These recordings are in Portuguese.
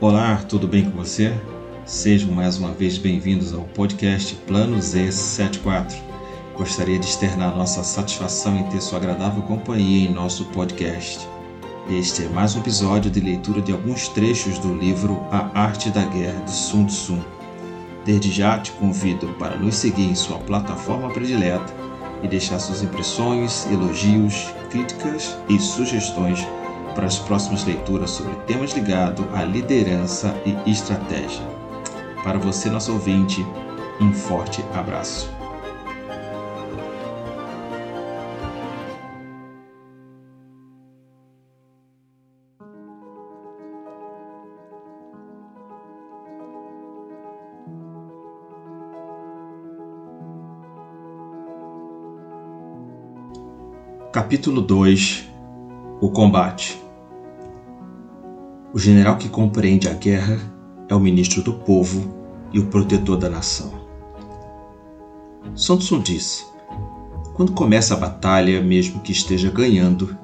Olá, tudo bem com você? Sejam mais uma vez bem-vindos ao podcast Plano Z74. Gostaria de externar nossa satisfação em ter sua agradável companhia em nosso podcast. Este é mais um episódio de leitura de alguns trechos do livro A Arte da Guerra de Sun Tzu. Desde já te convido para nos seguir em sua plataforma predileta e deixar suas impressões, elogios, críticas e sugestões para as próximas leituras sobre temas ligados à liderança e estratégia. Para você, nosso ouvinte, um forte abraço. Capítulo 2 O combate O general que compreende a guerra é o ministro do povo e o protetor da nação. Tzu disse: Quando começa a batalha, mesmo que esteja ganhando,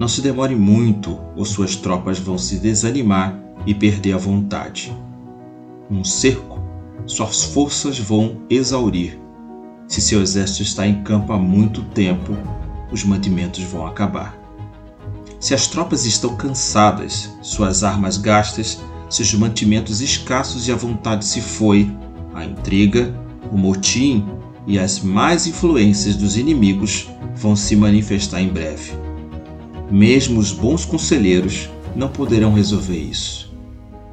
não se demore muito ou suas tropas vão se desanimar e perder a vontade. Num cerco, suas forças vão exaurir. Se seu exército está em campo há muito tempo, os mantimentos vão acabar. Se as tropas estão cansadas, suas armas gastas, seus mantimentos escassos e a vontade se foi, a intriga, o motim e as más influências dos inimigos vão se manifestar em breve. Mesmo os bons conselheiros não poderão resolver isso,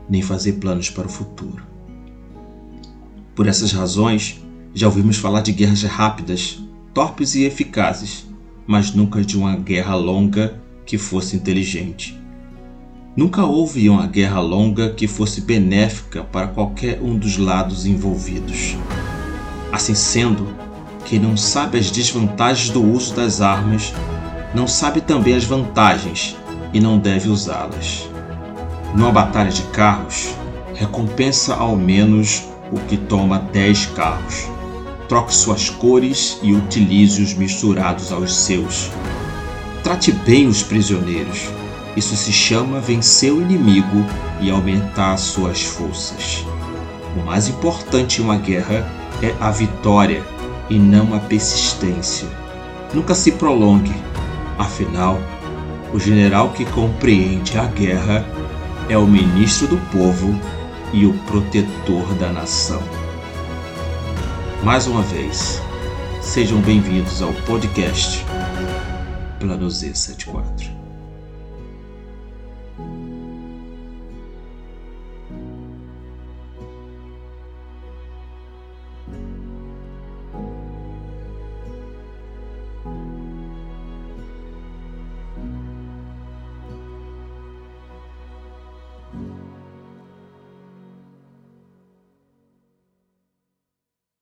nem fazer planos para o futuro. Por essas razões, já ouvimos falar de guerras rápidas, torpes e eficazes, mas nunca de uma guerra longa que fosse inteligente. Nunca houve uma guerra longa que fosse benéfica para qualquer um dos lados envolvidos. Assim sendo, quem não sabe as desvantagens do uso das armas, não sabe também as vantagens e não deve usá-las. Numa batalha de carros, recompensa ao menos o que toma 10 carros troque suas cores e utilize-os misturados aos seus. Trate bem os prisioneiros. Isso se chama vencer o inimigo e aumentar suas forças. O mais importante em uma guerra é a vitória e não a persistência. Nunca se prolongue, afinal, o general que compreende a guerra é o ministro do povo e o protetor da nação. Mais uma vez, sejam bem-vindos ao podcast Plano Z74.